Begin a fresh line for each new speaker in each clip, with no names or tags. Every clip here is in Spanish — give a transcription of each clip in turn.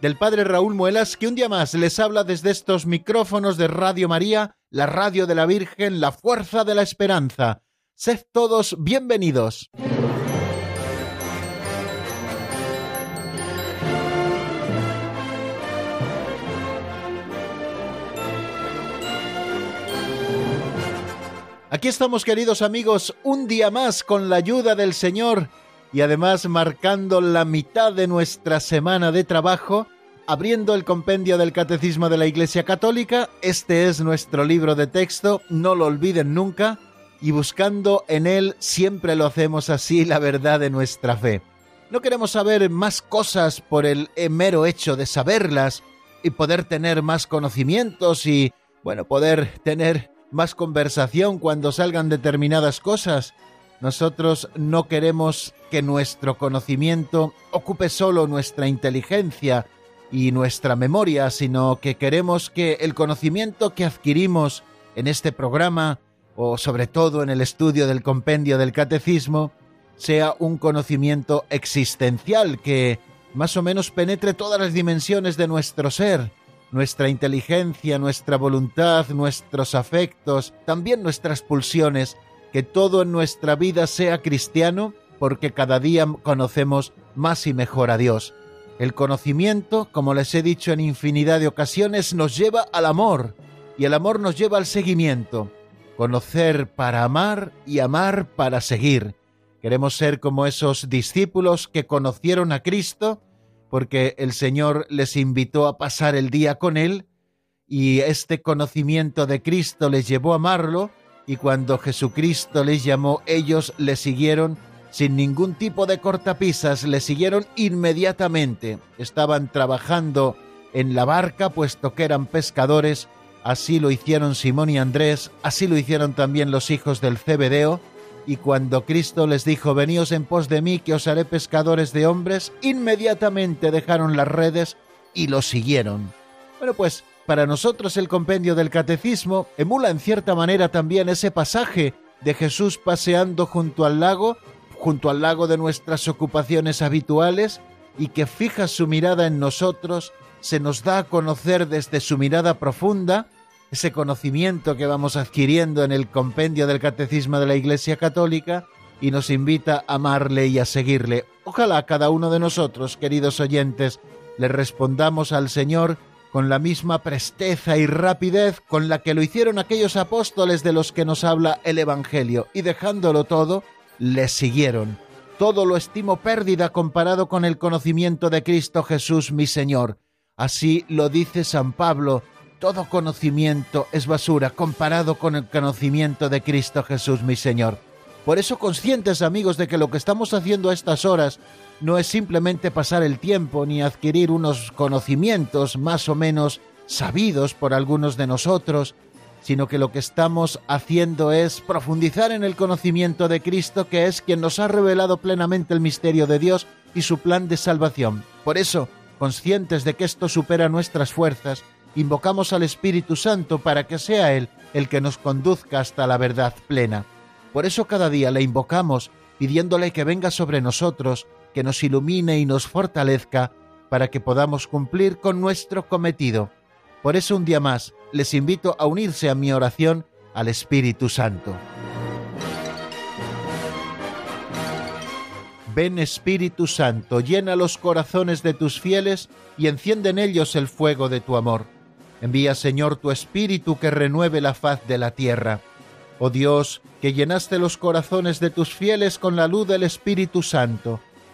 del Padre Raúl Muelas, que un día más les habla desde estos micrófonos de Radio María, la radio de la Virgen, la fuerza de la esperanza. Sed todos bienvenidos. Aquí estamos queridos amigos, un día más con la ayuda del Señor y además marcando la mitad de nuestra semana de trabajo, abriendo el compendio del Catecismo de la Iglesia Católica, este es nuestro libro de texto, no lo olviden nunca, y buscando en él, siempre lo hacemos así, la verdad de nuestra fe. No queremos saber más cosas por el mero hecho de saberlas y poder tener más conocimientos y, bueno, poder tener más conversación cuando salgan determinadas cosas, nosotros no queremos que nuestro conocimiento ocupe solo nuestra inteligencia y nuestra memoria, sino que queremos que el conocimiento que adquirimos en este programa o sobre todo en el estudio del compendio del catecismo sea un conocimiento existencial que más o menos penetre todas las dimensiones de nuestro ser, nuestra inteligencia, nuestra voluntad, nuestros afectos, también nuestras pulsiones, que todo en nuestra vida sea cristiano, porque cada día conocemos más y mejor a Dios. El conocimiento, como les he dicho en infinidad de ocasiones, nos lleva al amor, y el amor nos lleva al seguimiento. Conocer para amar y amar para seguir. Queremos ser como esos discípulos que conocieron a Cristo, porque el Señor les invitó a pasar el día con Él, y este conocimiento de Cristo les llevó a amarlo, y cuando Jesucristo les llamó, ellos le siguieron sin ningún tipo de cortapisas, le siguieron inmediatamente. Estaban trabajando en la barca, puesto que eran pescadores, así lo hicieron Simón y Andrés, así lo hicieron también los hijos del Cebedeo, y cuando Cristo les dijo, veníos en pos de mí, que os haré pescadores de hombres, inmediatamente dejaron las redes y lo siguieron. Bueno, pues para nosotros el compendio del catecismo emula en cierta manera también ese pasaje de Jesús paseando junto al lago, junto al lago de nuestras ocupaciones habituales, y que fija su mirada en nosotros, se nos da a conocer desde su mirada profunda, ese conocimiento que vamos adquiriendo en el compendio del Catecismo de la Iglesia Católica, y nos invita a amarle y a seguirle. Ojalá cada uno de nosotros, queridos oyentes, le respondamos al Señor con la misma presteza y rapidez con la que lo hicieron aquellos apóstoles de los que nos habla el Evangelio, y dejándolo todo, le siguieron. Todo lo estimo pérdida comparado con el conocimiento de Cristo Jesús mi Señor. Así lo dice San Pablo, todo conocimiento es basura comparado con el conocimiento de Cristo Jesús mi Señor. Por eso conscientes amigos de que lo que estamos haciendo a estas horas no es simplemente pasar el tiempo ni adquirir unos conocimientos más o menos sabidos por algunos de nosotros, sino que lo que estamos haciendo es profundizar en el conocimiento de Cristo, que es quien nos ha revelado plenamente el misterio de Dios y su plan de salvación. Por eso, conscientes de que esto supera nuestras fuerzas, invocamos al Espíritu Santo para que sea Él el que nos conduzca hasta la verdad plena. Por eso cada día le invocamos, pidiéndole que venga sobre nosotros que nos ilumine y nos fortalezca para que podamos cumplir con nuestro cometido. Por eso un día más les invito a unirse a mi oración al Espíritu Santo. Ven Espíritu Santo, llena los corazones de tus fieles y enciende en ellos el fuego de tu amor. Envía Señor tu Espíritu que renueve la faz de la tierra. Oh Dios, que llenaste los corazones de tus fieles con la luz del Espíritu Santo,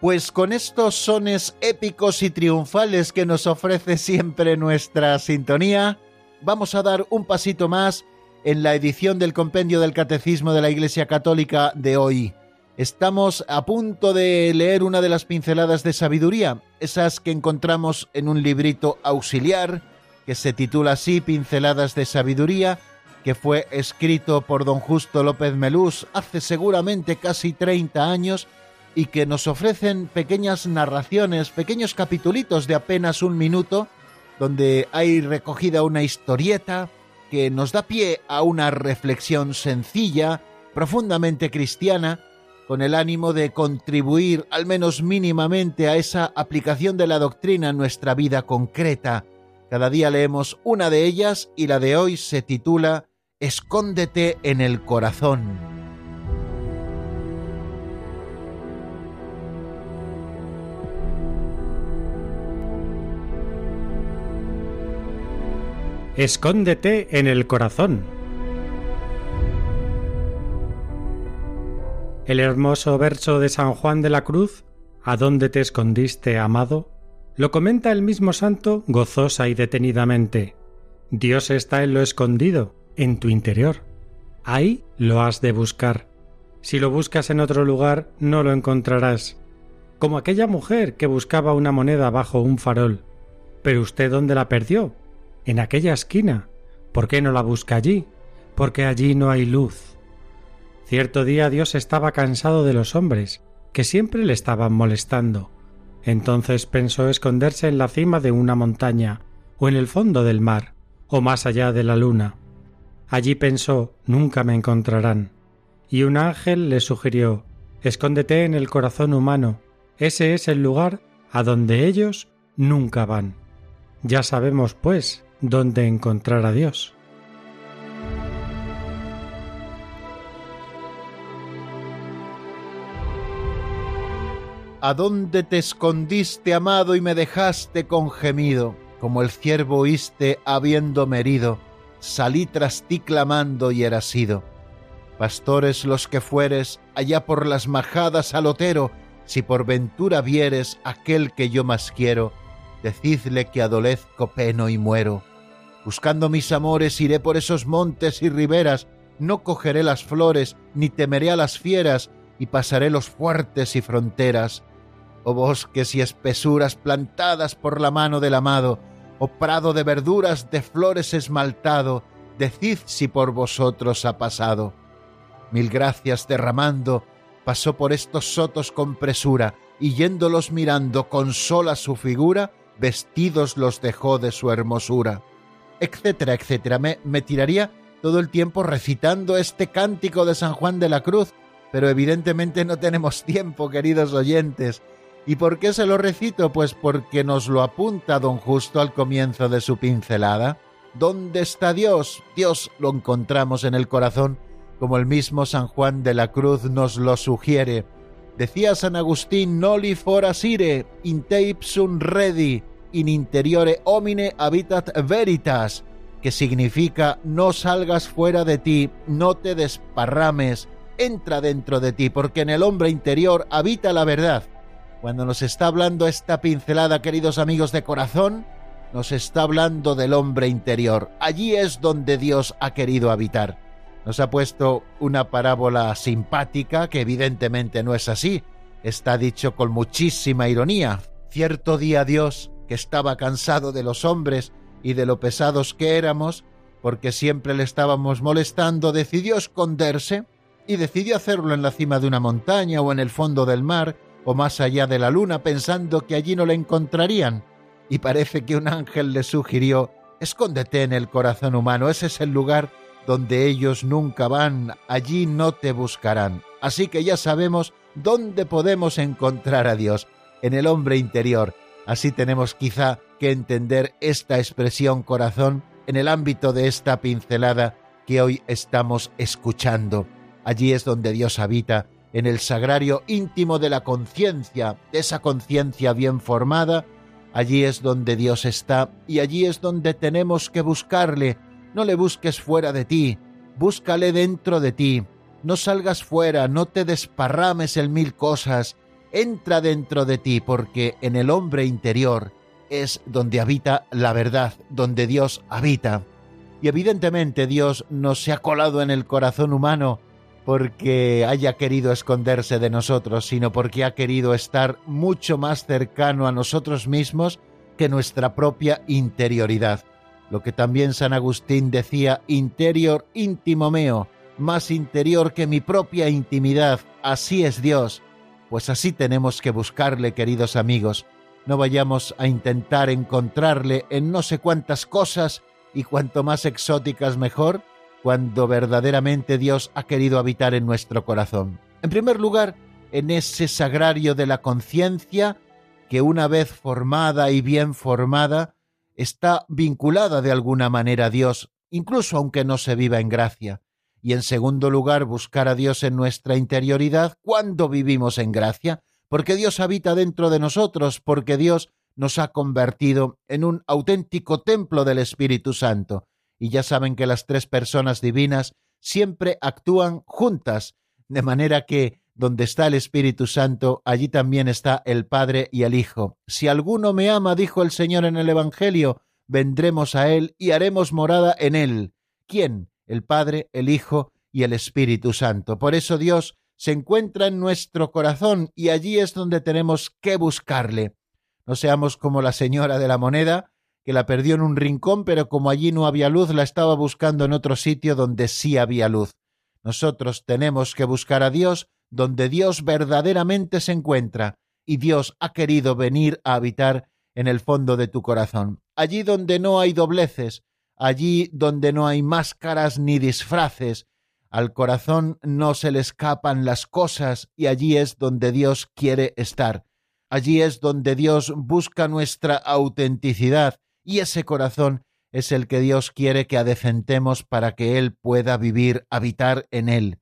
Pues con estos sones épicos y triunfales que nos ofrece siempre nuestra sintonía, vamos a dar un pasito más en la edición del Compendio del Catecismo de la Iglesia Católica de hoy. Estamos a punto de leer una de las pinceladas de sabiduría, esas que encontramos en un librito auxiliar que se titula así Pinceladas de Sabiduría que fue escrito por don Justo López Melús hace seguramente casi 30 años y que nos ofrecen pequeñas narraciones, pequeños capitulitos de apenas un minuto, donde hay recogida una historieta que nos da pie a una reflexión sencilla, profundamente cristiana, con el ánimo de contribuir al menos mínimamente a esa aplicación de la doctrina en nuestra vida concreta. Cada día leemos una de ellas y la de hoy se titula Escóndete en el corazón.
Escóndete en el corazón. El hermoso verso de San Juan de la Cruz, ¿A dónde te escondiste, amado? lo comenta el mismo santo gozosa y detenidamente. Dios está en lo escondido, en tu interior. Ahí lo has de buscar. Si lo buscas en otro lugar, no lo encontrarás. Como aquella mujer que buscaba una moneda bajo un farol. Pero usted dónde la perdió? en aquella esquina. ¿Por qué no la busca allí? Porque allí no hay luz. Cierto día Dios estaba cansado de los hombres, que siempre le estaban molestando. Entonces pensó esconderse en la cima de una montaña, o en el fondo del mar, o más allá de la luna. Allí pensó nunca me encontrarán. Y un ángel le sugirió Escóndete en el corazón humano, ese es el lugar a donde ellos nunca van. Ya sabemos, pues, dónde encontrar a Dios.
¿A dónde te escondiste, amado, y me dejaste con gemido? Como el ciervo oíste habiéndome herido, salí tras ti clamando y eras sido. Pastores los que fueres, allá por las majadas al otero, si por ventura vieres aquel que yo más quiero, decidle que adolezco, peno y muero. Buscando mis amores iré por esos montes y riberas, no cogeré las flores, ni temeré a las fieras, y pasaré los fuertes y fronteras. Oh bosques y espesuras plantadas por la mano del amado, oh prado de verduras, de flores esmaltado, decid si por vosotros ha pasado. Mil gracias derramando, pasó por estos sotos con presura, y yéndolos mirando con sola su figura, vestidos los dejó de su hermosura etcétera, etcétera. Me, me tiraría todo el tiempo recitando este cántico de San Juan de la Cruz, pero evidentemente no tenemos tiempo, queridos oyentes. ¿Y por qué se lo recito? Pues porque nos lo apunta don Justo al comienzo de su pincelada. ¿Dónde está Dios? Dios lo encontramos en el corazón, como el mismo San Juan de la Cruz nos lo sugiere. Decía San Agustín, noli forasire, in te ipsum redi, in interiore homine habitat veritas, que significa no salgas fuera de ti, no te desparrames, entra dentro de ti, porque en el hombre interior habita la verdad. Cuando nos está hablando esta pincelada, queridos amigos de corazón, nos está hablando del hombre interior. Allí es donde Dios ha querido habitar. Nos ha puesto una parábola simpática, que evidentemente no es así. Está dicho con muchísima ironía. Cierto día Dios que estaba cansado de los hombres y de lo pesados que éramos, porque siempre le estábamos molestando, decidió esconderse y decidió hacerlo en la cima de una montaña o en el fondo del mar o más allá de la luna, pensando que allí no le encontrarían. Y parece que un ángel le sugirió, escóndete en el corazón humano, ese es el lugar donde ellos nunca van, allí no te buscarán. Así que ya sabemos dónde podemos encontrar a Dios, en el hombre interior, Así tenemos quizá que entender esta expresión corazón en el ámbito de esta pincelada que hoy estamos escuchando. Allí es donde Dios habita, en el sagrario íntimo de la conciencia, esa conciencia bien formada, allí es donde Dios está y allí es donde tenemos que buscarle. No le busques fuera de ti, búscale dentro de ti. No salgas fuera, no te desparrames en mil cosas, entra dentro de ti, porque en el hombre interior es donde habita la verdad, donde Dios habita. Y evidentemente Dios no se ha colado en el corazón humano porque haya querido esconderse de nosotros, sino porque ha querido estar mucho más cercano a nosotros mismos que nuestra propia interioridad. Lo que también San Agustín decía, interior íntimo meo, más interior que mi propia intimidad, así es Dios. Pues así tenemos que buscarle, queridos amigos. No vayamos a intentar encontrarle en no sé cuántas cosas y cuanto más exóticas mejor, cuando verdaderamente Dios ha querido habitar en nuestro corazón. En primer lugar, en ese sagrario de la conciencia que una vez formada y bien formada, está vinculada de alguna manera a Dios, incluso aunque no se viva en gracia. Y en segundo lugar, buscar a Dios en nuestra interioridad cuando vivimos en gracia, porque Dios habita dentro de nosotros, porque Dios nos ha convertido en un auténtico templo del Espíritu Santo. Y ya saben que las tres personas divinas siempre actúan juntas, de manera que donde está el Espíritu Santo, allí también está el Padre y el Hijo. Si alguno me ama, dijo el Señor en el Evangelio, vendremos a Él y haremos morada en Él. ¿Quién? El Padre, el Hijo y el Espíritu Santo. Por eso Dios se encuentra en nuestro corazón y allí es donde tenemos que buscarle. No seamos como la señora de la moneda, que la perdió en un rincón, pero como allí no había luz, la estaba buscando en otro sitio donde sí había luz. Nosotros tenemos que buscar a Dios donde Dios verdaderamente se encuentra, y Dios ha querido venir a habitar en el fondo de tu corazón. Allí donde no hay dobleces, allí donde no hay máscaras ni disfraces, al corazón no se le escapan las cosas y allí es donde Dios quiere estar. Allí es donde Dios busca nuestra autenticidad y ese corazón es el que Dios quiere que adecentemos para que Él pueda vivir, habitar en Él.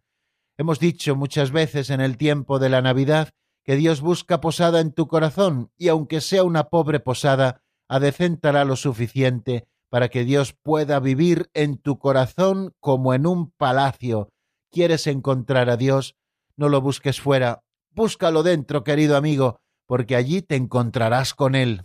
Hemos dicho muchas veces en el tiempo de la Navidad que Dios busca posada en tu corazón y aunque sea una pobre posada, adecentará lo suficiente para que Dios pueda vivir en tu corazón como en un palacio. ¿Quieres encontrar a Dios? No lo busques fuera, búscalo dentro, querido amigo, porque allí te encontrarás con Él.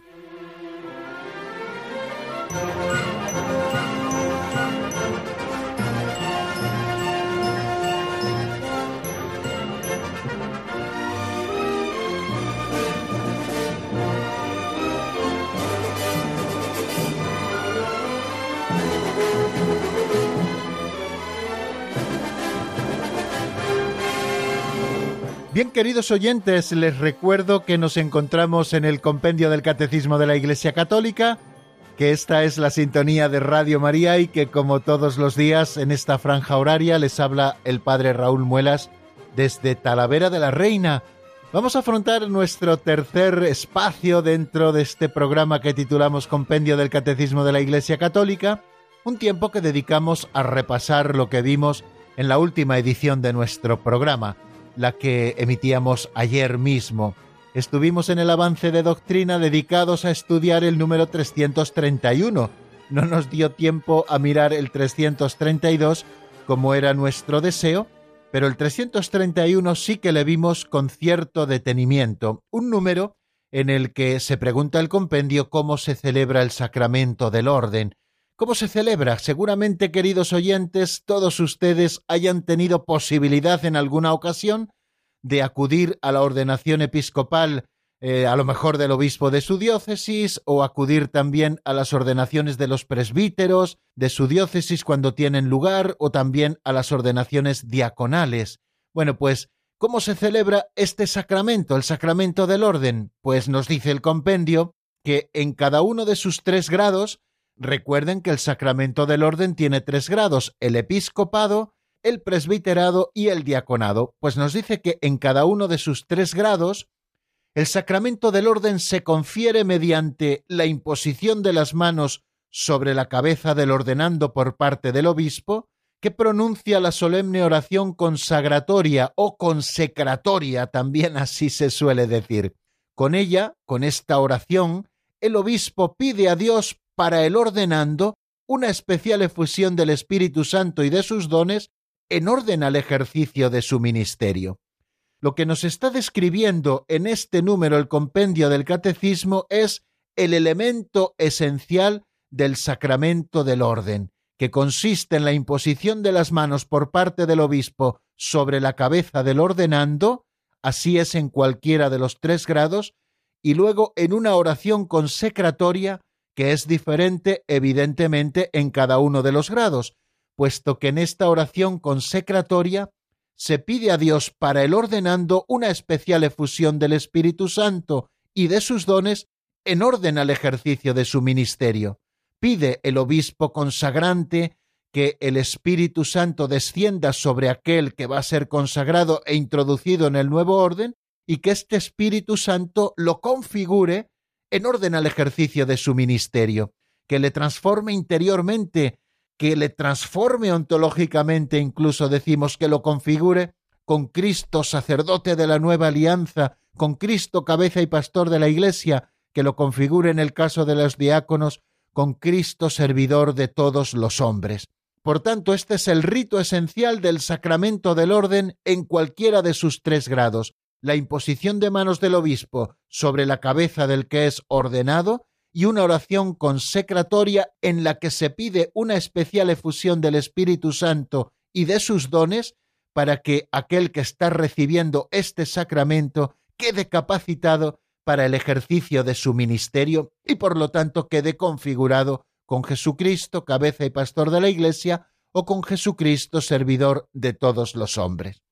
Bien, queridos oyentes, les recuerdo que nos encontramos en el compendio del Catecismo de la Iglesia Católica, que esta es la sintonía de Radio María y que como todos los días en esta franja horaria les habla el Padre Raúl Muelas desde Talavera de la Reina. Vamos a afrontar nuestro tercer espacio dentro de este programa que titulamos Compendio del Catecismo de la Iglesia Católica, un tiempo que dedicamos a repasar lo que vimos en la última edición de nuestro programa la que emitíamos ayer mismo. Estuvimos en el avance de doctrina dedicados a estudiar el número 331. No nos dio tiempo a mirar el 332 como era nuestro deseo, pero el 331 sí que le vimos con cierto detenimiento, un número en el que se pregunta el compendio cómo se celebra el sacramento del orden, ¿Cómo se celebra? Seguramente, queridos oyentes, todos ustedes hayan tenido posibilidad en alguna ocasión de acudir a la ordenación episcopal, eh, a lo mejor del obispo de su diócesis, o acudir también a las ordenaciones de los presbíteros de su diócesis cuando tienen lugar, o también a las ordenaciones diaconales. Bueno, pues, ¿cómo se celebra este sacramento, el sacramento del orden? Pues nos dice el compendio que en cada uno de sus tres grados Recuerden que el sacramento del orden tiene tres grados, el episcopado, el presbiterado y el diaconado, pues nos dice que en cada uno de sus tres grados, el sacramento del orden se confiere mediante la imposición de las manos sobre la cabeza del ordenando por parte del obispo, que pronuncia la solemne oración consagratoria o consecratoria, también así se suele decir. Con ella, con esta oración, el obispo pide a Dios para el ordenando una especial efusión del Espíritu Santo y de sus dones en orden al ejercicio de su ministerio. Lo que nos está describiendo en este número el compendio del catecismo es el elemento esencial del sacramento del orden, que consiste en la imposición de las manos por parte del obispo sobre la cabeza del ordenando, así es en cualquiera de los tres grados, y luego en una oración consecratoria que es diferente evidentemente en cada uno de los grados, puesto que en esta oración consecratoria se pide a Dios para el ordenando una especial efusión del Espíritu Santo y de sus dones en orden al ejercicio de su ministerio. Pide el obispo consagrante que el Espíritu Santo descienda sobre aquel que va a ser consagrado e introducido en el nuevo orden y que este Espíritu Santo lo configure en orden al ejercicio de su ministerio, que le transforme interiormente, que le transforme ontológicamente, incluso decimos que lo configure con Cristo, sacerdote de la nueva alianza, con Cristo, cabeza y pastor de la Iglesia, que lo configure en el caso de los diáconos, con Cristo, servidor de todos los hombres. Por tanto, este es el rito esencial del sacramento del orden en cualquiera de sus tres grados, la imposición de manos del obispo sobre la cabeza del que es ordenado y una oración consecratoria en la que se pide una especial efusión del Espíritu Santo y de sus dones para que aquel que está recibiendo este sacramento quede capacitado para el ejercicio de su ministerio y por lo tanto quede configurado con Jesucristo, cabeza y pastor de la Iglesia, o con Jesucristo, servidor de todos los hombres.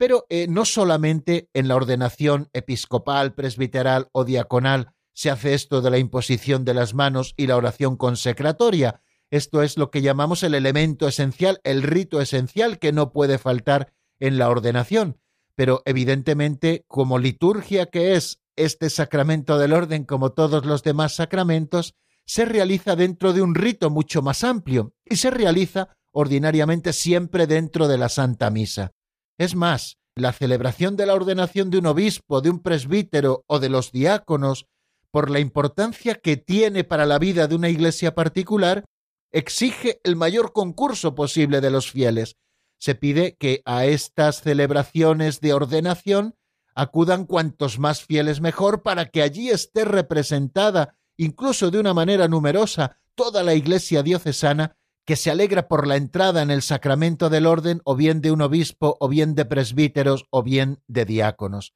Pero eh, no solamente en la ordenación episcopal, presbiteral o diaconal se hace esto de la imposición de las manos y la oración consecratoria. Esto es lo que llamamos el elemento esencial, el rito esencial que no puede faltar en la ordenación. Pero evidentemente, como liturgia que es este sacramento del orden, como todos los demás sacramentos, se realiza dentro de un rito mucho más amplio y se realiza ordinariamente siempre dentro de la Santa Misa. Es más, la celebración de la ordenación de un obispo, de un presbítero o de los diáconos, por la importancia que tiene para la vida de una iglesia particular, exige el mayor concurso posible de los fieles. Se pide que a estas celebraciones de ordenación acudan cuantos más fieles mejor para que allí esté representada, incluso de una manera numerosa, toda la iglesia diocesana que se alegra por la entrada en el sacramento del orden o bien de un obispo o bien de presbíteros o bien de diáconos.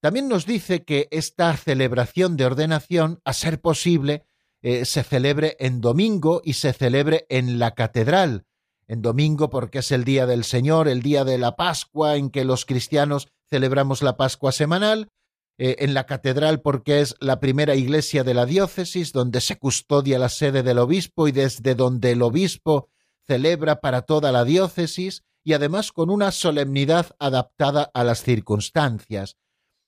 También nos dice que esta celebración de ordenación, a ser posible, eh, se celebre en domingo y se celebre en la catedral. En domingo porque es el día del Señor, el día de la Pascua en que los cristianos celebramos la Pascua semanal, eh, en la catedral porque es la primera iglesia de la diócesis donde se custodia la sede del obispo y desde donde el obispo celebra para toda la diócesis y además con una solemnidad adaptada a las circunstancias.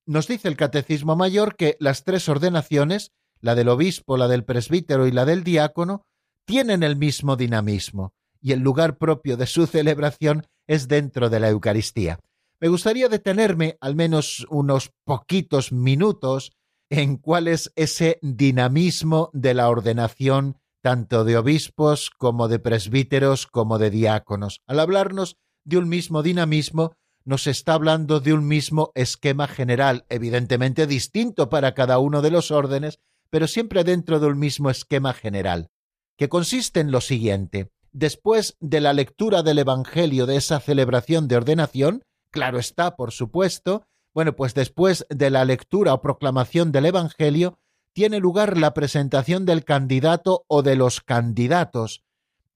Nos dice el Catecismo Mayor que las tres ordenaciones, la del obispo, la del presbítero y la del diácono, tienen el mismo dinamismo, y el lugar propio de su celebración es dentro de la Eucaristía. Me gustaría detenerme al menos unos poquitos minutos en cuál es ese dinamismo de la ordenación tanto de obispos como de presbíteros como de diáconos. Al hablarnos de un mismo dinamismo, nos está hablando de un mismo esquema general, evidentemente distinto para cada uno de los órdenes, pero siempre dentro de un mismo esquema general, que consiste en lo siguiente. Después de la lectura del Evangelio de esa celebración de ordenación, Claro está, por supuesto. Bueno, pues después de la lectura o proclamación del Evangelio, tiene lugar la presentación del candidato o de los candidatos.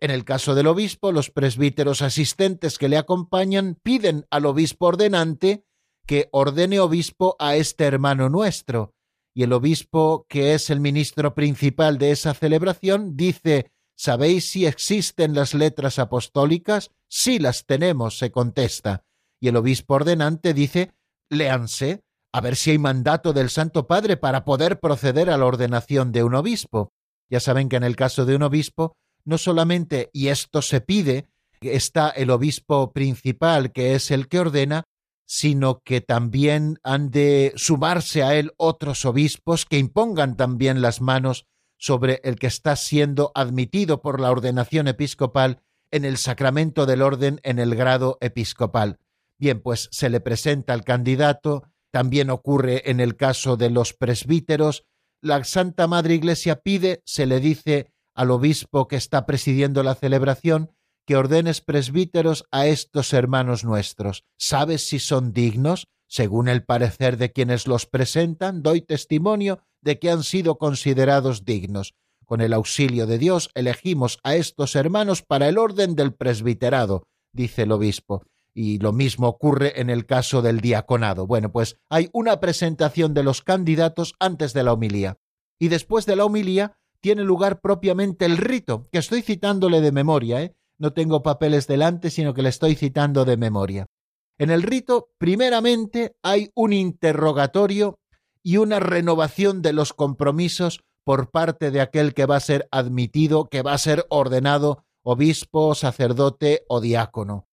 En el caso del obispo, los presbíteros asistentes que le acompañan piden al obispo ordenante que ordene obispo a este hermano nuestro. Y el obispo, que es el ministro principal de esa celebración, dice ¿Sabéis si existen las letras apostólicas? Sí las tenemos, se contesta y el obispo ordenante dice, léanse, a ver si hay mandato del Santo Padre para poder proceder a la ordenación de un obispo. Ya saben que en el caso de un obispo, no solamente, y esto se pide, está el obispo principal, que es el que ordena, sino que también han de sumarse a él otros obispos que impongan también las manos sobre el que está siendo admitido por la ordenación episcopal en el sacramento del orden en el grado episcopal. Bien, pues se le presenta al candidato, también ocurre en el caso de los presbíteros, la Santa Madre Iglesia pide, se le dice al obispo que está presidiendo la celebración, que ordenes presbíteros a estos hermanos nuestros. ¿Sabes si son dignos? Según el parecer de quienes los presentan, doy testimonio de que han sido considerados dignos. Con el auxilio de Dios elegimos a estos hermanos para el orden del presbiterado, dice el obispo. Y lo mismo ocurre en el caso del diaconado. Bueno, pues hay una presentación de los candidatos antes de la homilía. Y después de la homilía tiene lugar propiamente el rito, que estoy citándole de memoria, ¿eh? no tengo papeles delante, sino que le estoy citando de memoria. En el rito, primeramente, hay un interrogatorio y una renovación de los compromisos por parte de aquel que va a ser admitido, que va a ser ordenado obispo, sacerdote o diácono.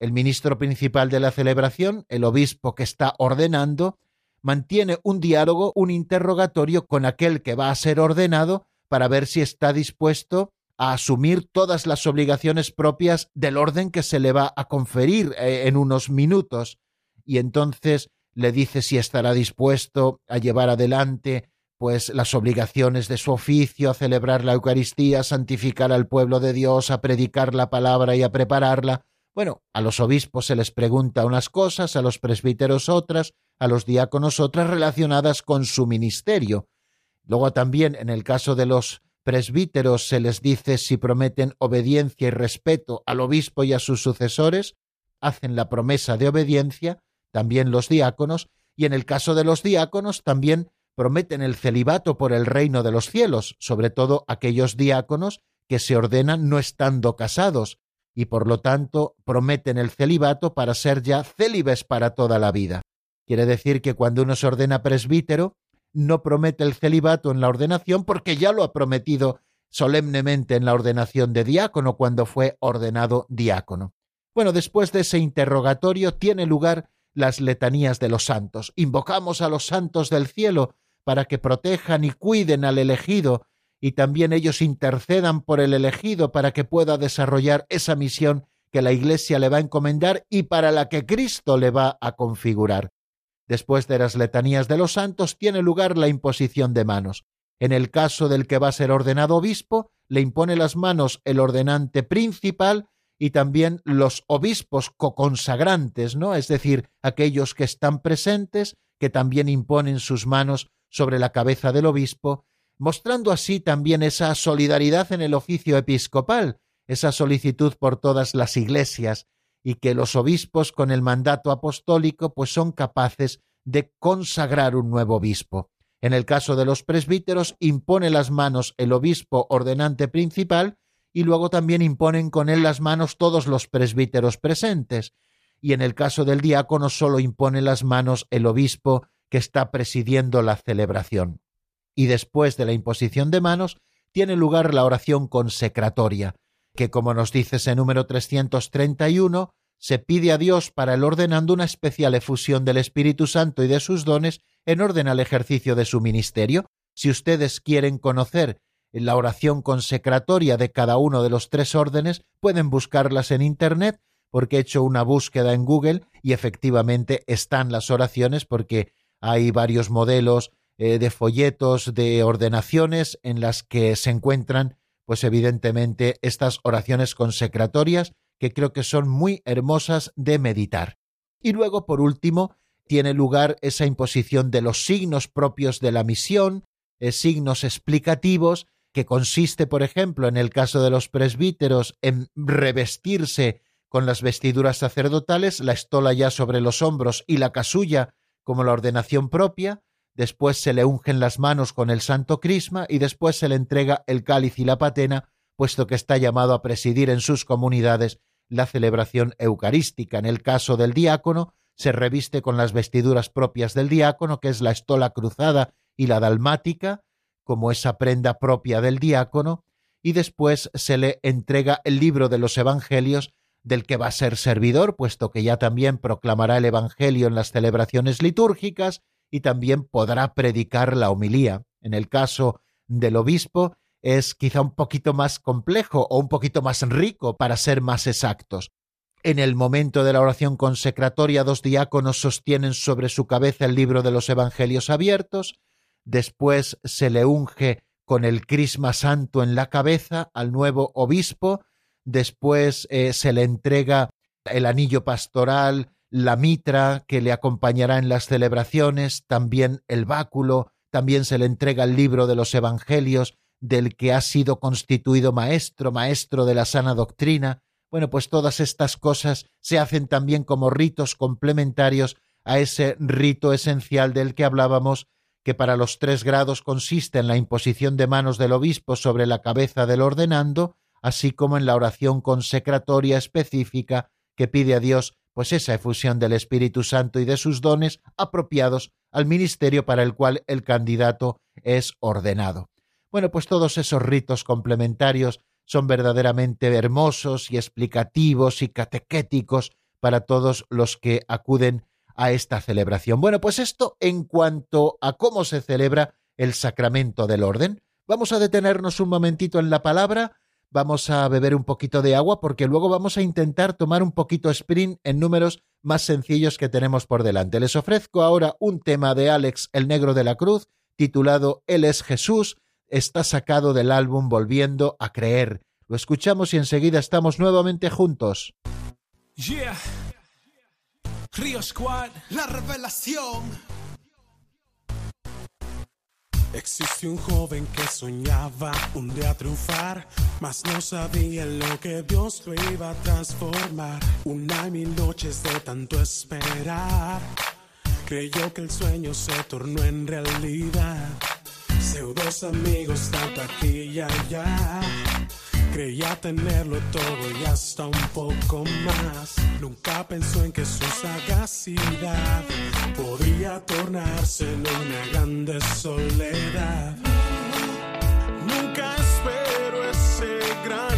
El ministro principal de la celebración, el obispo que está ordenando, mantiene un diálogo, un interrogatorio con aquel que va a ser ordenado para ver si está dispuesto a asumir todas las obligaciones propias del orden que se le va a conferir eh, en unos minutos. Y entonces le dice si estará dispuesto a llevar adelante pues las obligaciones de su oficio, a celebrar la Eucaristía, a santificar al pueblo de Dios, a predicar la palabra y a prepararla. Bueno, a los obispos se les pregunta unas cosas, a los presbíteros otras, a los diáconos otras relacionadas con su ministerio. Luego también en el caso de los presbíteros se les dice si prometen obediencia y respeto al obispo y a sus sucesores, hacen la promesa de obediencia, también los diáconos, y en el caso de los diáconos también prometen el celibato por el reino de los cielos, sobre todo aquellos diáconos que se ordenan no estando casados, y por lo tanto prometen el celibato para ser ya célibes para toda la vida. Quiere decir que cuando uno se ordena presbítero, no promete el celibato en la ordenación porque ya lo ha prometido solemnemente en la ordenación de diácono cuando fue ordenado diácono. Bueno, después de ese interrogatorio tiene lugar las letanías de los santos. Invocamos a los santos del cielo para que protejan y cuiden al elegido y también ellos intercedan por el elegido para que pueda desarrollar esa misión que la Iglesia le va a encomendar y para la que Cristo le va a configurar. Después de las letanías de los santos tiene lugar la imposición de manos. En el caso del que va a ser ordenado obispo, le impone las manos el ordenante principal y también los obispos coconsagrantes, ¿no? Es decir, aquellos que están presentes, que también imponen sus manos sobre la cabeza del obispo, mostrando así también esa solidaridad en el oficio episcopal, esa solicitud por todas las iglesias, y que los obispos con el mandato apostólico pues son capaces de consagrar un nuevo obispo. En el caso de los presbíteros impone las manos el obispo ordenante principal y luego también imponen con él las manos todos los presbíteros presentes. Y en el caso del diácono solo impone las manos el obispo que está presidiendo la celebración. Y después de la imposición de manos tiene lugar la oración consecratoria, que como nos dice ese número 331, se pide a Dios para el ordenando una especial efusión del Espíritu Santo y de sus dones en orden al ejercicio de su ministerio. Si ustedes quieren conocer la oración consecratoria de cada uno de los tres órdenes, pueden buscarlas en Internet, porque he hecho una búsqueda en Google y efectivamente están las oraciones porque hay varios modelos eh, de folletos de ordenaciones en las que se encuentran, pues evidentemente, estas oraciones consecratorias que creo que son muy hermosas de meditar. Y luego, por último, tiene lugar esa imposición de los signos propios de la misión, eh, signos explicativos, que consiste, por ejemplo, en el caso de los presbíteros, en revestirse con las vestiduras sacerdotales, la estola ya sobre los hombros y la casulla como la ordenación propia, después se le ungen las manos con el santo crisma y después se le entrega el cáliz y la patena, puesto que está llamado a presidir en sus comunidades la celebración eucarística. En el caso del diácono, se reviste con las vestiduras propias del diácono, que es la estola cruzada y la dalmática, como esa prenda propia del diácono, y después se le entrega el libro de los Evangelios del que va a ser servidor, puesto que ya también proclamará el Evangelio en las celebraciones litúrgicas y también podrá predicar la homilía. En el caso del obispo, es quizá un poquito más complejo o un poquito más rico para ser más exactos. En el momento de la oración consecratoria, dos diáconos sostienen sobre su cabeza el libro de los Evangelios abiertos, después se le unge con el crisma santo en la cabeza al nuevo obispo, después eh, se le entrega el anillo pastoral, la mitra que le acompañará en las celebraciones, también el báculo, también se le entrega el libro de los Evangelios, del que ha sido constituido maestro, maestro de la sana doctrina. Bueno, pues todas estas cosas se hacen también como ritos complementarios a ese rito esencial del que hablábamos, que para los tres grados consiste en la imposición de manos del obispo sobre la cabeza del ordenando, así como en la oración consecratoria específica que pide a Dios pues esa efusión del Espíritu Santo y de sus dones apropiados al ministerio para el cual el candidato es ordenado. Bueno, pues todos esos ritos complementarios son verdaderamente hermosos y explicativos y catequéticos para todos los que acuden a esta celebración. Bueno, pues esto en cuanto a cómo se celebra el sacramento del orden. Vamos a detenernos un momentito en la palabra vamos a beber un poquito de agua porque luego vamos a intentar tomar un poquito sprint en números más sencillos que tenemos por delante. Les ofrezco ahora un tema de Alex el Negro de la Cruz titulado Él es Jesús. Está sacado del álbum Volviendo a Creer. Lo escuchamos y enseguida estamos nuevamente juntos.
Río Squad, la revelación. Existe un joven que soñaba un día triunfar, mas no sabía lo que Dios lo iba a transformar. Una y mil noches de tanto esperar, creyó que el sueño se tornó en realidad. Pseudos amigos tanto aquí y allá Creía tenerlo todo y hasta un poco más. Nunca pensó en que su sagacidad podría tornarse en una grande soledad. Nunca espero ese gran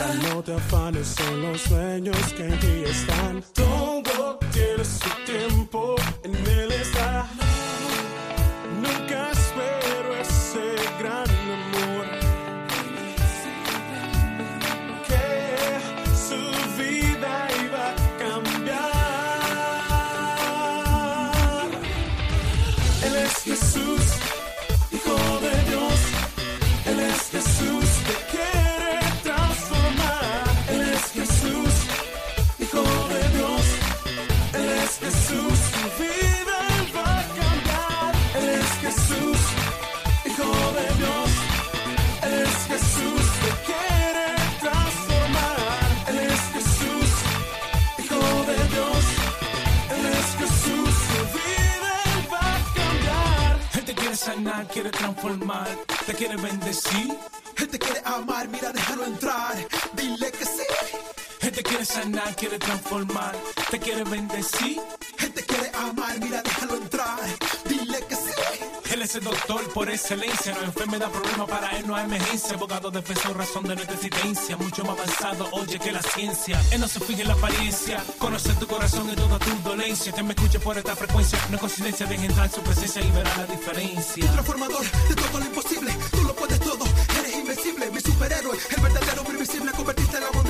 No te afanes, son los sueños que en ti están. Todo tiene su tiempo, en él está. Quiere transformar, te quiere bendecir. Él te quiere amar, mira, déjalo entrar. Dile que sí. Él te quiere sanar, quiere transformar, te quiere bendecir. Él te quiere amar, mira, déjalo entrar. Dile que sí. Él es el doctor por excelencia, no hay enfermedad, problema para él, no hay emergencia. Abogado, defensor, razón de nuestra existencia, mucho más avanzado, oye, que la ciencia. Él no se fija en la apariencia, conoce tu corazón y toda tu dolencia. Que me escuche por esta frecuencia, no es coincidencia, deja entrar su presencia y verá la diferencia. Transformador de todo lo imposible, tú lo puedes todo, eres invencible, mi superhéroe, el verdadero, invisible, convertiste en la bombina,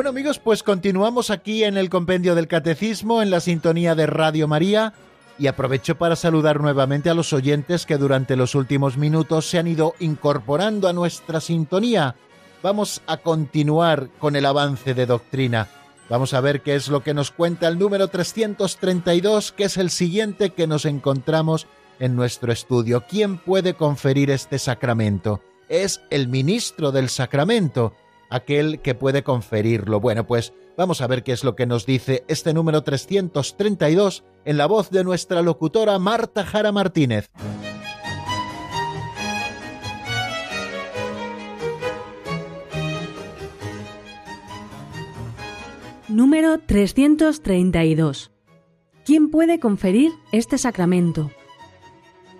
Bueno amigos, pues continuamos aquí en el Compendio del Catecismo, en la sintonía de Radio María, y aprovecho para saludar nuevamente a los oyentes que durante los últimos minutos se han ido incorporando a nuestra sintonía. Vamos a continuar con el avance de doctrina. Vamos a ver qué es lo que nos cuenta el número 332, que es el siguiente que nos encontramos en nuestro estudio. ¿Quién puede conferir este sacramento? Es el ministro del sacramento aquel que puede conferirlo. Bueno, pues vamos a ver qué es lo que nos dice este número 332 en la voz de nuestra locutora Marta Jara Martínez.
Número 332. ¿Quién puede conferir este sacramento?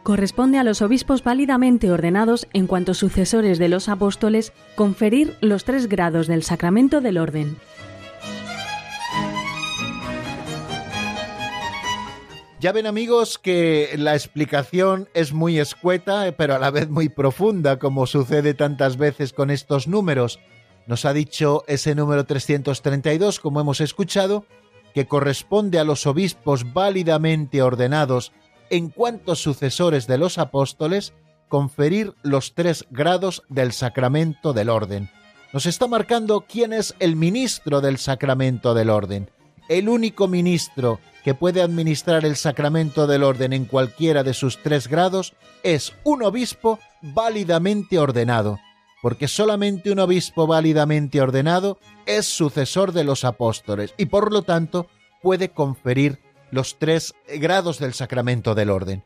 Corresponde a los obispos válidamente ordenados en cuanto sucesores de los apóstoles conferir los tres grados del sacramento del orden.
Ya ven amigos que la explicación es muy escueta, pero a la vez muy profunda, como sucede tantas veces con estos números. Nos ha dicho ese número 332, como hemos escuchado, que corresponde a los obispos válidamente ordenados en cuanto sucesores de los apóstoles, conferir los tres grados del sacramento del orden. Nos está marcando quién es el ministro del sacramento del orden. El único ministro que puede administrar el sacramento del orden en cualquiera de sus tres grados es un obispo válidamente ordenado, porque solamente un obispo válidamente ordenado es sucesor de los apóstoles y por lo tanto puede conferir los tres grados del sacramento del orden.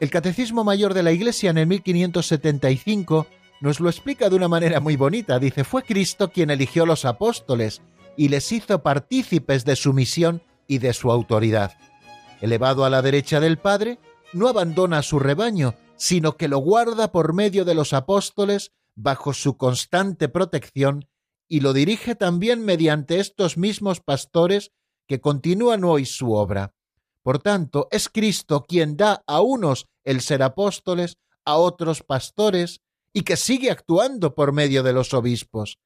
El Catecismo Mayor de la Iglesia en el 1575 nos lo explica de una manera muy bonita. Dice, fue Cristo quien eligió los apóstoles y les hizo partícipes de su misión y de su autoridad. Elevado a la derecha del Padre, no abandona a su rebaño, sino que lo guarda por medio de los apóstoles bajo su constante protección y lo dirige también mediante estos mismos pastores que continúan hoy su obra. Por tanto, es Cristo quien da a unos el ser apóstoles, a otros pastores, y que sigue actuando por medio de los obispos.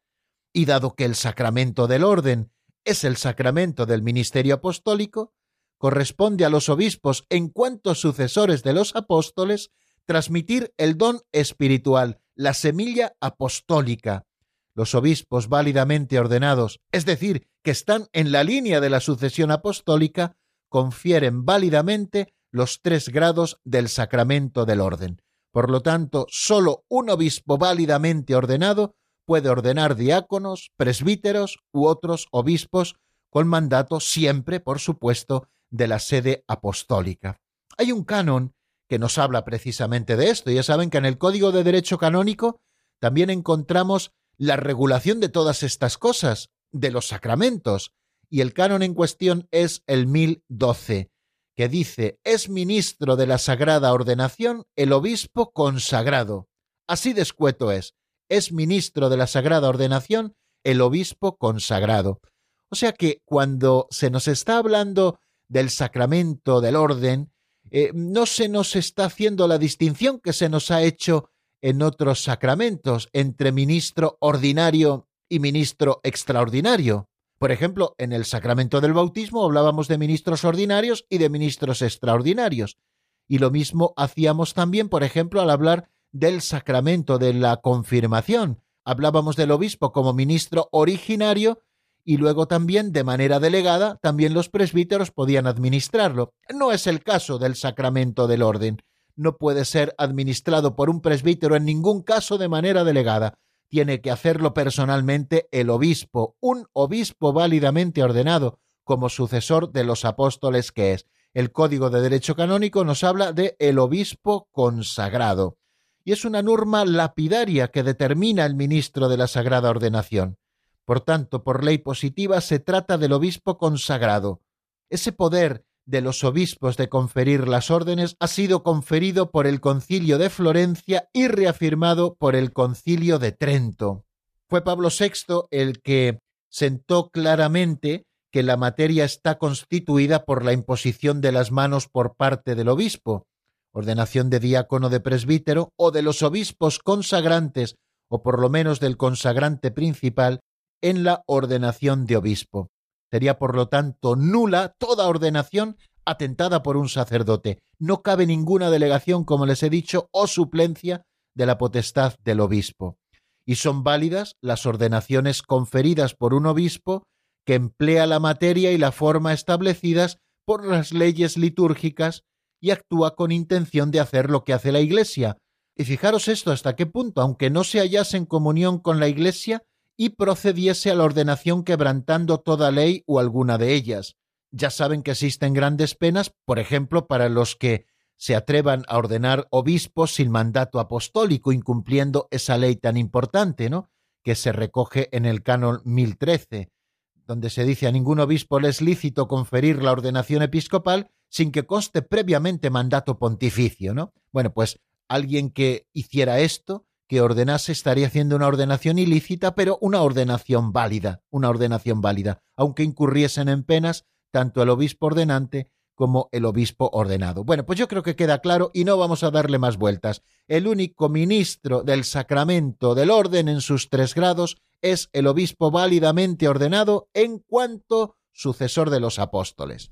Y dado que el sacramento del orden es el sacramento del ministerio apostólico, corresponde a los obispos en cuanto sucesores de los apóstoles transmitir el don espiritual, la semilla apostólica. Los obispos válidamente ordenados, es decir, que están en la línea de la sucesión apostólica, confieren válidamente los tres grados del sacramento del orden. Por lo tanto, sólo un obispo válidamente ordenado puede ordenar diáconos, presbíteros u otros obispos con mandato siempre, por supuesto, de la sede apostólica. Hay un canon que nos habla precisamente de esto. Ya saben que en el Código de Derecho Canónico también encontramos la regulación de todas estas cosas, de los sacramentos, y el canon en cuestión es el 1012, que dice, es ministro de la sagrada ordenación el obispo consagrado. Así de escueto es, es ministro de la sagrada ordenación el obispo consagrado. O sea que cuando se nos está hablando del sacramento del orden, eh, no se nos está haciendo la distinción que se nos ha hecho en otros sacramentos entre ministro ordinario y ministro extraordinario. Por ejemplo, en el sacramento del bautismo hablábamos de ministros ordinarios y de ministros extraordinarios. Y lo mismo hacíamos también, por ejemplo, al hablar del sacramento de la confirmación. Hablábamos del obispo como ministro originario y luego también de manera delegada también los presbíteros podían administrarlo. No es el caso del sacramento del orden. No puede ser administrado por un presbítero en ningún caso de manera delegada. Tiene que hacerlo personalmente el obispo, un obispo válidamente ordenado como sucesor de los apóstoles que es. El Código de Derecho Canónico nos habla de el obispo consagrado. Y es una norma lapidaria que determina el ministro de la Sagrada Ordenación. Por tanto, por ley positiva se trata del obispo consagrado. Ese poder de los obispos de conferir las órdenes ha sido conferido por el concilio de Florencia y reafirmado por el concilio de Trento. Fue Pablo VI el que sentó claramente que la materia está constituida por la imposición de las manos por parte del obispo, ordenación de diácono de presbítero o de los obispos consagrantes o por lo menos del consagrante principal en la ordenación de obispo. Sería, por lo tanto, nula toda ordenación atentada por un sacerdote. No cabe ninguna delegación, como les he dicho, o suplencia de la potestad del obispo. Y son válidas las ordenaciones conferidas por un obispo que emplea la materia y la forma establecidas por las leyes litúrgicas y actúa con intención de hacer lo que hace la Iglesia. Y fijaros esto hasta qué punto, aunque no se hallase en comunión con la Iglesia, y procediese a la ordenación quebrantando toda ley o alguna de ellas. Ya saben que existen grandes penas, por ejemplo, para los que se atrevan a ordenar obispos sin mandato apostólico, incumpliendo esa ley tan importante, ¿no? que se recoge en el canon 1013, donde se dice a ningún obispo le es lícito conferir la ordenación episcopal sin que conste previamente mandato pontificio, ¿no? Bueno, pues alguien que hiciera esto que ordenase estaría haciendo una ordenación ilícita, pero una ordenación válida, una ordenación válida, aunque incurriesen en penas tanto el obispo ordenante como el obispo ordenado. Bueno, pues yo creo que queda claro y no vamos a darle más vueltas. El único ministro del sacramento del orden en sus tres grados es el obispo válidamente ordenado en cuanto sucesor de los apóstoles.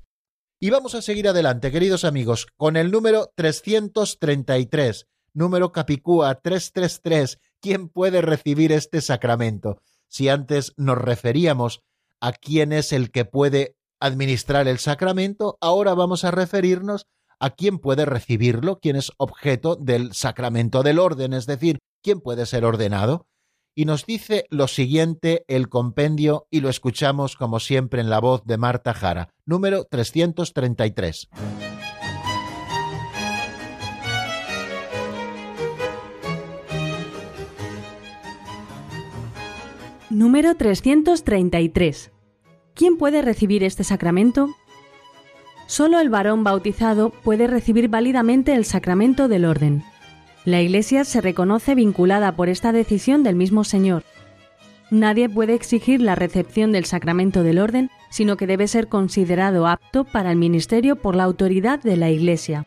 Y vamos a seguir adelante, queridos amigos, con el número 333 número Capicúa 333, ¿quién puede recibir este sacramento? Si antes nos referíamos a quién es el que puede administrar el sacramento, ahora vamos a referirnos a quién puede recibirlo, quién es objeto del sacramento del orden, es decir, quién puede ser ordenado. Y nos dice lo siguiente el compendio y lo escuchamos como siempre en la voz de Marta Jara, número 333.
Número 333. ¿Quién puede recibir este sacramento? Solo el varón bautizado puede recibir válidamente el sacramento del orden. La Iglesia se reconoce vinculada por esta decisión del mismo Señor. Nadie puede exigir la recepción del sacramento del orden, sino que debe ser considerado apto para el ministerio por la autoridad de la Iglesia.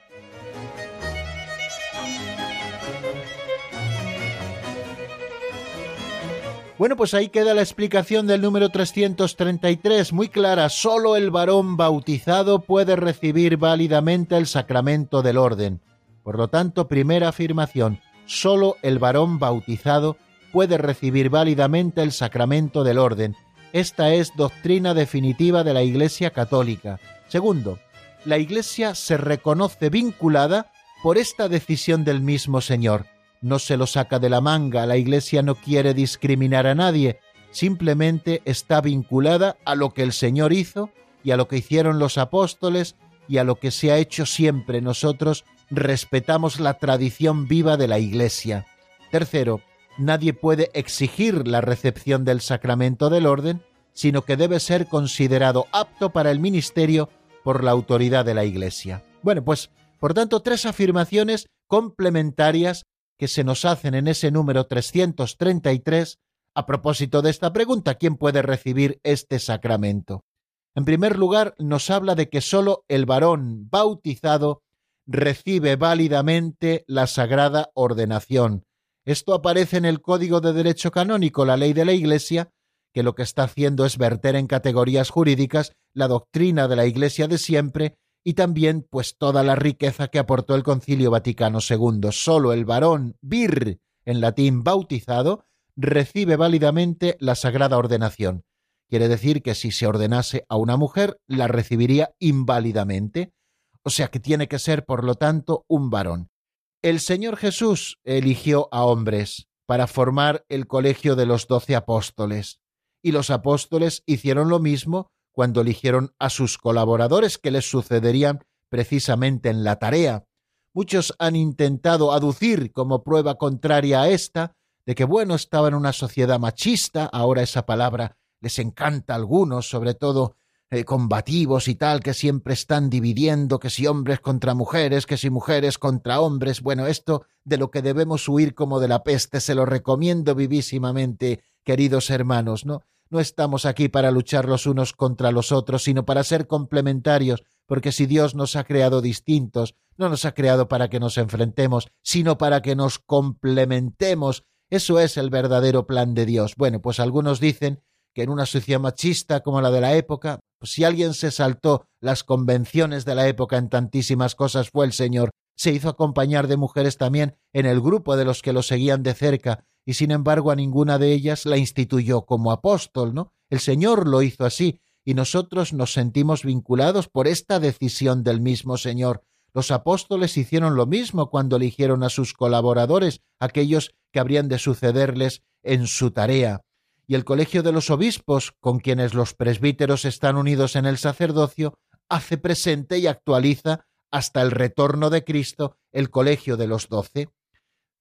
Bueno, pues ahí queda la explicación del número 333, muy clara. Solo el varón bautizado puede recibir válidamente el sacramento del orden. Por lo tanto, primera afirmación, solo el varón bautizado puede recibir válidamente el sacramento del orden. Esta es doctrina definitiva de la Iglesia Católica. Segundo, la Iglesia se reconoce vinculada por esta decisión del mismo Señor no se lo saca de la manga, la Iglesia no quiere discriminar a nadie, simplemente está vinculada a lo que el Señor hizo y a lo que hicieron los apóstoles y a lo que se ha hecho siempre. Nosotros respetamos la tradición viva de la Iglesia. Tercero, nadie puede exigir la recepción del sacramento del orden, sino que debe ser considerado apto para el ministerio por la autoridad de la Iglesia. Bueno, pues, por tanto, tres afirmaciones complementarias que se nos hacen en ese número 333 a propósito de esta pregunta, ¿quién puede recibir este sacramento? En primer lugar, nos habla de que sólo el varón bautizado recibe válidamente la sagrada ordenación. Esto aparece en el Código de Derecho Canónico, la ley de la Iglesia, que lo que está haciendo es verter en categorías jurídicas la doctrina de la Iglesia de siempre y también pues toda la riqueza que aportó el Concilio Vaticano II. Solo el varón vir, en latín bautizado, recibe válidamente la sagrada ordenación. Quiere decir que si se ordenase a una mujer, la recibiría inválidamente. O sea que tiene que ser, por lo tanto, un varón. El Señor Jesús eligió a hombres para formar el colegio de los doce apóstoles, y los apóstoles hicieron lo mismo cuando eligieron a sus colaboradores que les sucederían precisamente en la tarea. Muchos han intentado aducir como prueba contraria a esta de que bueno estaba en una sociedad machista, ahora esa palabra les encanta a algunos, sobre todo eh, combativos y tal, que siempre están dividiendo, que si hombres contra mujeres, que si mujeres contra hombres. Bueno, esto de lo que debemos huir como de la peste, se lo recomiendo vivísimamente, queridos hermanos, ¿no? No estamos aquí para luchar los unos contra los otros, sino para ser complementarios, porque si Dios nos ha creado distintos, no nos ha creado para que nos enfrentemos, sino para que nos complementemos. Eso es el verdadero plan de Dios. Bueno, pues algunos dicen que en una sociedad machista como la de la época, pues si alguien se saltó las convenciones de la época en tantísimas cosas fue el Señor. Se hizo acompañar de mujeres también en el grupo de los que lo seguían de cerca, y sin embargo a ninguna de ellas la instituyó como apóstol, ¿no? El Señor lo hizo así, y nosotros nos sentimos vinculados por esta decisión del mismo Señor. Los apóstoles hicieron lo mismo cuando eligieron a sus colaboradores, aquellos que habrían de sucederles en su tarea. Y el colegio de los obispos, con quienes los presbíteros están unidos en el sacerdocio, hace presente y actualiza hasta el retorno de Cristo el colegio de los doce.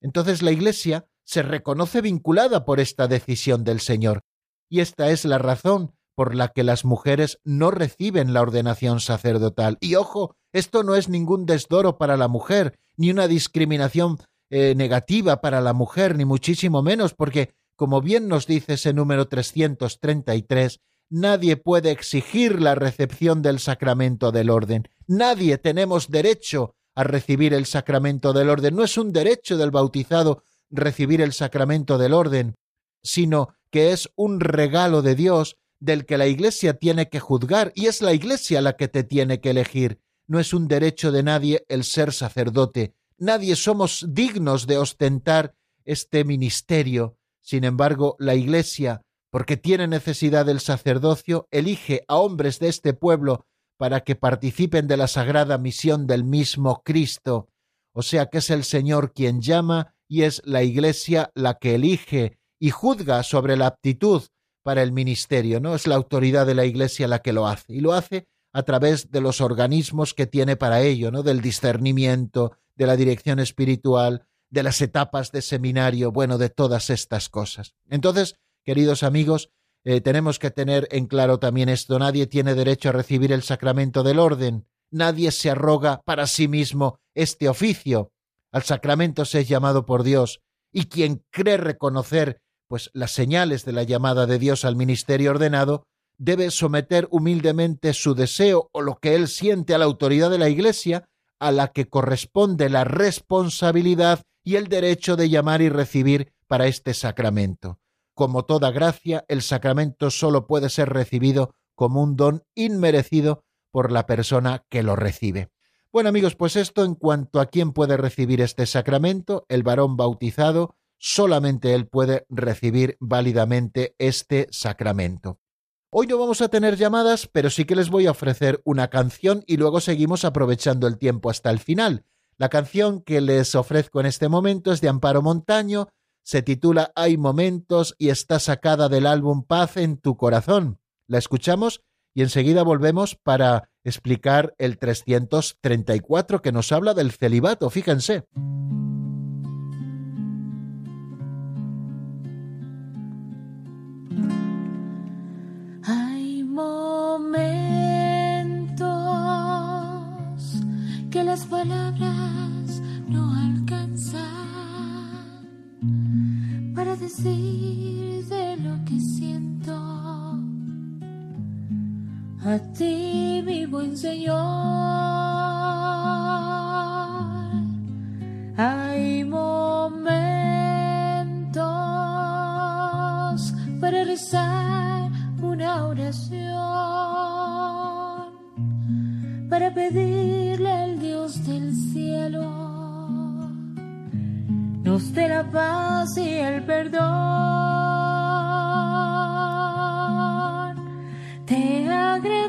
Entonces la Iglesia se reconoce vinculada por esta decisión del Señor. Y esta es la razón por la que las mujeres no reciben la ordenación sacerdotal. Y ojo, esto no es ningún desdoro para la mujer, ni una discriminación eh, negativa para la mujer, ni muchísimo menos, porque, como bien nos dice ese número 333, nadie puede exigir la recepción del sacramento del orden. Nadie tenemos derecho a recibir el sacramento del orden. No es un derecho del bautizado recibir el sacramento del orden, sino que es un regalo de Dios del que la Iglesia tiene que juzgar y es la Iglesia la que te tiene que elegir. No es un derecho de nadie el ser sacerdote. Nadie somos dignos de ostentar este ministerio. Sin embargo, la Iglesia, porque tiene necesidad del sacerdocio, elige a hombres de este pueblo para que participen de la sagrada misión del mismo Cristo. O sea que es el Señor quien llama y es la Iglesia la que elige y juzga sobre la aptitud para el ministerio, ¿no? Es la autoridad de la Iglesia la que lo hace y lo hace a través de los organismos que tiene para ello, ¿no? Del discernimiento, de la dirección espiritual, de las etapas de seminario, bueno, de todas estas cosas. Entonces, queridos amigos, eh, tenemos que tener en claro también esto, nadie tiene derecho a recibir el sacramento del orden, nadie se arroga para sí mismo este oficio, al sacramento se es llamado por Dios, y quien cree reconocer pues las señales de la llamada de Dios al ministerio ordenado, debe someter humildemente su deseo o lo que él siente a la autoridad de la Iglesia, a la que corresponde la responsabilidad y el derecho de llamar y recibir para este sacramento. Como toda gracia, el sacramento sólo puede ser recibido como un don inmerecido por la persona que lo recibe. Bueno amigos, pues esto en cuanto a quién puede recibir este sacramento, el varón bautizado, solamente él puede recibir válidamente este sacramento. Hoy no vamos a tener llamadas, pero sí que les voy a ofrecer una canción y luego seguimos aprovechando el tiempo hasta el final. La canción que les ofrezco en este momento es de Amparo Montaño, se titula Hay momentos y está sacada del álbum Paz en tu corazón. La escuchamos y enseguida volvemos para explicar el 334 que nos habla del celibato, fíjense.
Hay momentos que las palabras no alcanzan para decir de lo que siento a ti, mi buen Señor. Hay momentos para rezar una oración, para pedirle al Dios del cielo, nos dé la paz y el perdón. Te agradezco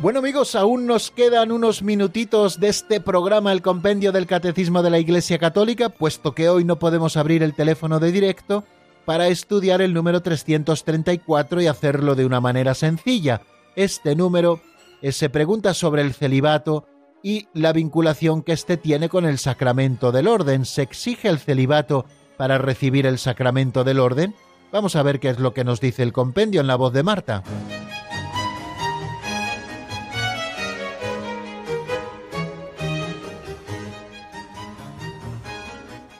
Bueno amigos, aún nos quedan unos minutitos de este programa El Compendio del Catecismo de la Iglesia Católica, puesto que hoy no podemos abrir el teléfono de directo para estudiar el número 334 y hacerlo de una manera sencilla. Este número se pregunta sobre el celibato y la vinculación que éste tiene con el sacramento del orden. ¿Se exige el celibato para recibir el sacramento del orden? Vamos a ver qué es lo que nos dice el compendio en la voz de Marta.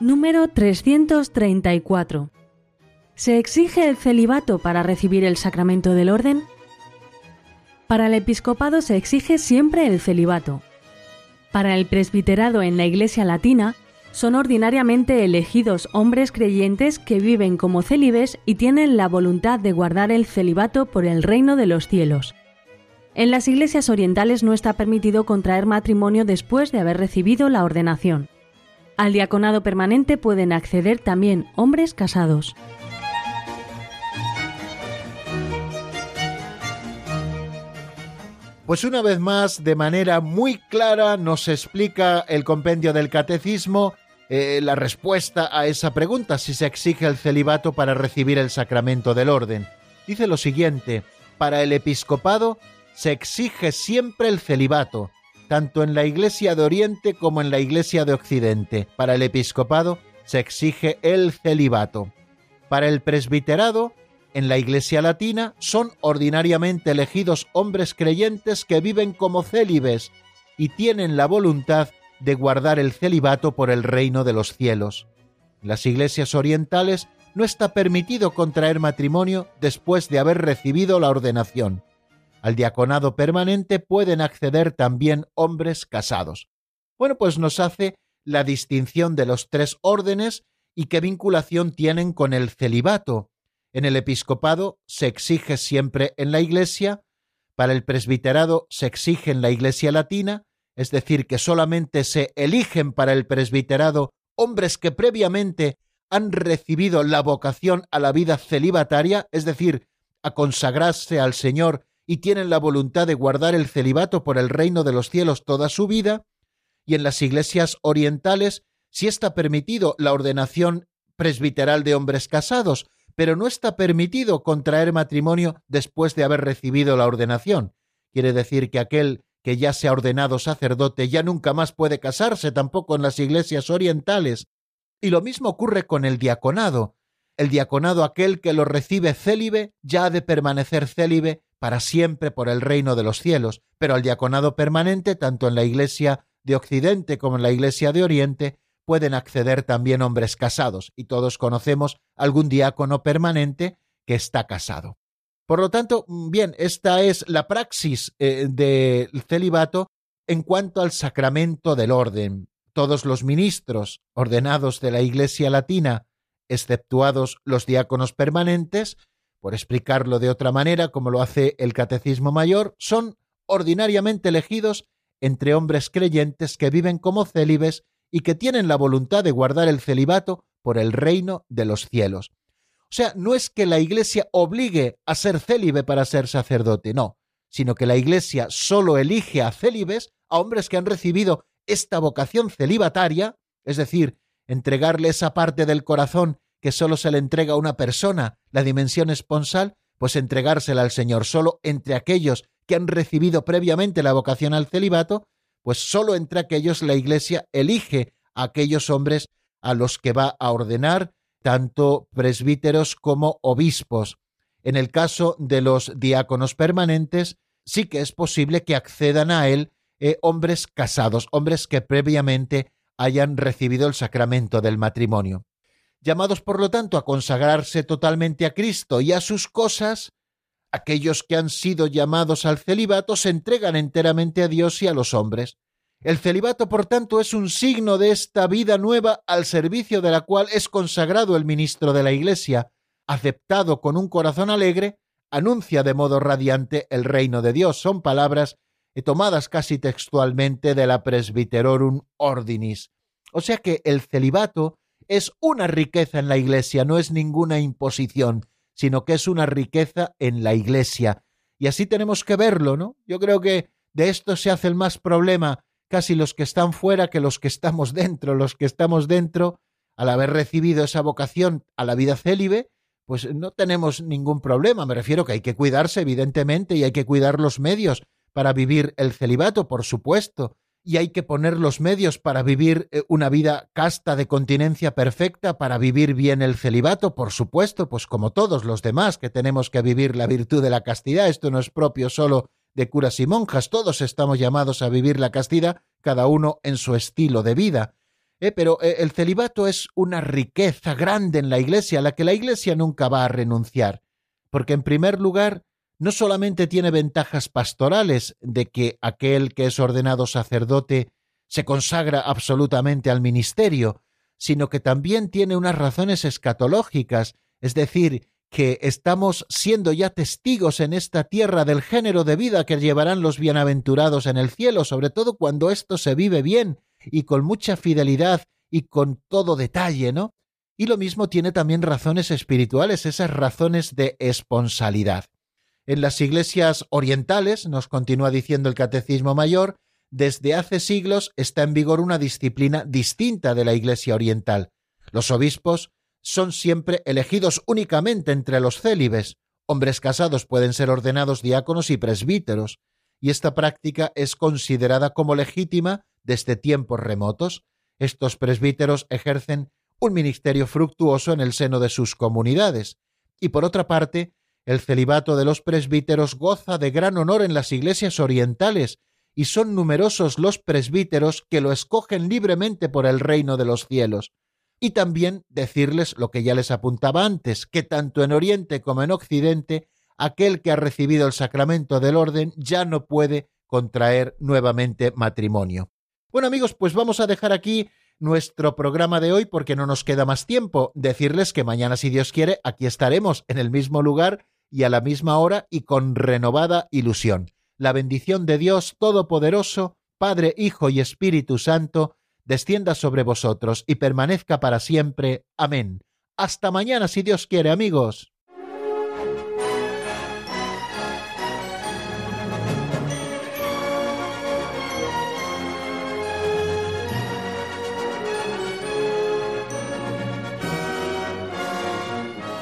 Número 334. ¿Se exige el celibato para recibir el sacramento del orden? Para el episcopado se exige siempre el celibato. Para el presbiterado en la Iglesia Latina son ordinariamente elegidos hombres creyentes que viven como célibes y tienen la voluntad de guardar el celibato por el reino de los cielos. En las iglesias orientales no está permitido contraer matrimonio después de haber recibido la ordenación. Al diaconado permanente pueden acceder también hombres casados.
Pues una vez más, de manera muy clara, nos explica el compendio del catecismo eh, la respuesta a esa pregunta, si se exige el celibato para recibir el sacramento del orden. Dice lo siguiente, para el episcopado se exige siempre el celibato, tanto en la Iglesia de Oriente como en la Iglesia de Occidente. Para el episcopado se exige el celibato. Para el presbiterado, en la Iglesia Latina, son ordinariamente elegidos hombres creyentes que viven como célibes y tienen la voluntad de guardar el celibato por el reino de los cielos. En las iglesias orientales no está permitido contraer matrimonio después de haber recibido la ordenación. Al diaconado permanente pueden acceder también hombres casados. Bueno, pues nos hace la distinción de los tres órdenes y qué vinculación tienen con el celibato. En el episcopado se exige siempre en la Iglesia, para el presbiterado se exige en la Iglesia latina, es decir, que solamente se eligen para el presbiterado hombres que previamente han recibido la vocación a la vida celibataria, es decir, a consagrarse al Señor y tienen la voluntad de guardar el celibato por el reino de los cielos toda su vida, y en las iglesias orientales sí está permitido la ordenación presbiteral de hombres casados, pero no está permitido contraer matrimonio después de haber recibido la ordenación. Quiere decir que aquel que ya se ha ordenado sacerdote ya nunca más puede casarse tampoco en las iglesias orientales. Y lo mismo ocurre con el diaconado. El diaconado aquel que lo recibe célibe ya ha de permanecer célibe para siempre por el reino de los cielos, pero al diaconado permanente, tanto en la iglesia de Occidente como en la iglesia de Oriente, pueden acceder también hombres casados, y todos conocemos algún diácono permanente que está casado. Por lo tanto, bien, esta es la praxis eh, del celibato en cuanto al sacramento del orden. Todos los ministros ordenados de la Iglesia latina, exceptuados los diáconos permanentes, por explicarlo de otra manera, como lo hace el Catecismo Mayor, son ordinariamente elegidos entre hombres creyentes que viven como célibes y que tienen la voluntad de guardar el celibato por el reino de los cielos. O sea, no es que la Iglesia obligue a ser célibe para ser sacerdote, no, sino que la Iglesia solo elige a célibes, a hombres que han recibido esta vocación celibataria, es decir, entregarle esa parte del corazón que solo se le entrega a una persona, la dimensión esponsal, pues entregársela al Señor solo entre aquellos que han recibido previamente la vocación al celibato, pues solo entre aquellos la Iglesia elige a aquellos hombres a los que va a ordenar tanto presbíteros como obispos. En el caso de los diáconos permanentes, sí que es posible que accedan a él eh, hombres casados, hombres que previamente hayan recibido el sacramento del matrimonio. Llamados, por lo tanto, a consagrarse totalmente a Cristo y a sus cosas, aquellos que han sido llamados al celibato se entregan enteramente a Dios y a los hombres. El celibato, por tanto, es un signo de esta vida nueva al servicio de la cual es consagrado el ministro de la Iglesia, aceptado con un corazón alegre, anuncia de modo radiante el reino de Dios. Son palabras tomadas casi textualmente de la Presbyterorum Ordinis. O sea que el celibato es una riqueza en la Iglesia, no es ninguna imposición, sino que es una riqueza en la Iglesia. Y así tenemos que verlo, ¿no? Yo creo que de esto se hace el más problema casi los que están fuera que los que estamos dentro. Los que estamos dentro, al haber recibido esa vocación a la vida célibe, pues no tenemos ningún problema. Me refiero que hay que cuidarse, evidentemente, y hay que cuidar los medios para vivir el celibato, por supuesto, y hay que poner los medios para vivir eh, una vida casta de continencia perfecta, para vivir bien el celibato, por supuesto, pues como todos los demás que tenemos que vivir la virtud de la castidad. Esto no es propio solo de curas y monjas, todos estamos llamados a vivir la castidad, cada uno en su estilo de vida. Eh, pero eh, el celibato es una riqueza grande en la Iglesia, a la que la Iglesia nunca va a renunciar, porque en primer lugar no solamente tiene ventajas pastorales de que aquel que es ordenado sacerdote se consagra absolutamente al ministerio, sino que también tiene unas razones escatológicas, es decir, que estamos siendo ya testigos en esta tierra del género de vida que llevarán los bienaventurados en el cielo, sobre todo cuando esto se vive bien y con mucha fidelidad y con todo detalle, ¿no? Y lo mismo tiene también razones espirituales, esas razones de esponsalidad. En las iglesias orientales, nos continúa diciendo el Catecismo Mayor, desde hace siglos está en vigor una disciplina distinta de la iglesia oriental. Los obispos son siempre elegidos únicamente entre los célibes. Hombres casados pueden ser ordenados diáconos y presbíteros, y esta práctica es considerada como legítima desde tiempos remotos. Estos presbíteros ejercen un ministerio fructuoso en el seno de sus comunidades, y por otra parte, el celibato de los presbíteros goza de gran honor en las iglesias orientales, y son numerosos los presbíteros que lo escogen libremente por el reino de los cielos. Y también decirles lo que ya les apuntaba antes, que tanto en Oriente como en Occidente, aquel que ha recibido el sacramento del orden ya no puede contraer nuevamente matrimonio. Bueno amigos, pues vamos a dejar aquí nuestro programa de hoy porque no nos queda más tiempo. Decirles que mañana, si Dios quiere, aquí estaremos en el mismo lugar y a la misma hora y con renovada ilusión. La bendición de Dios Todopoderoso, Padre, Hijo y Espíritu Santo, descienda sobre vosotros y permanezca para siempre. Amén. Hasta mañana, si Dios quiere, amigos.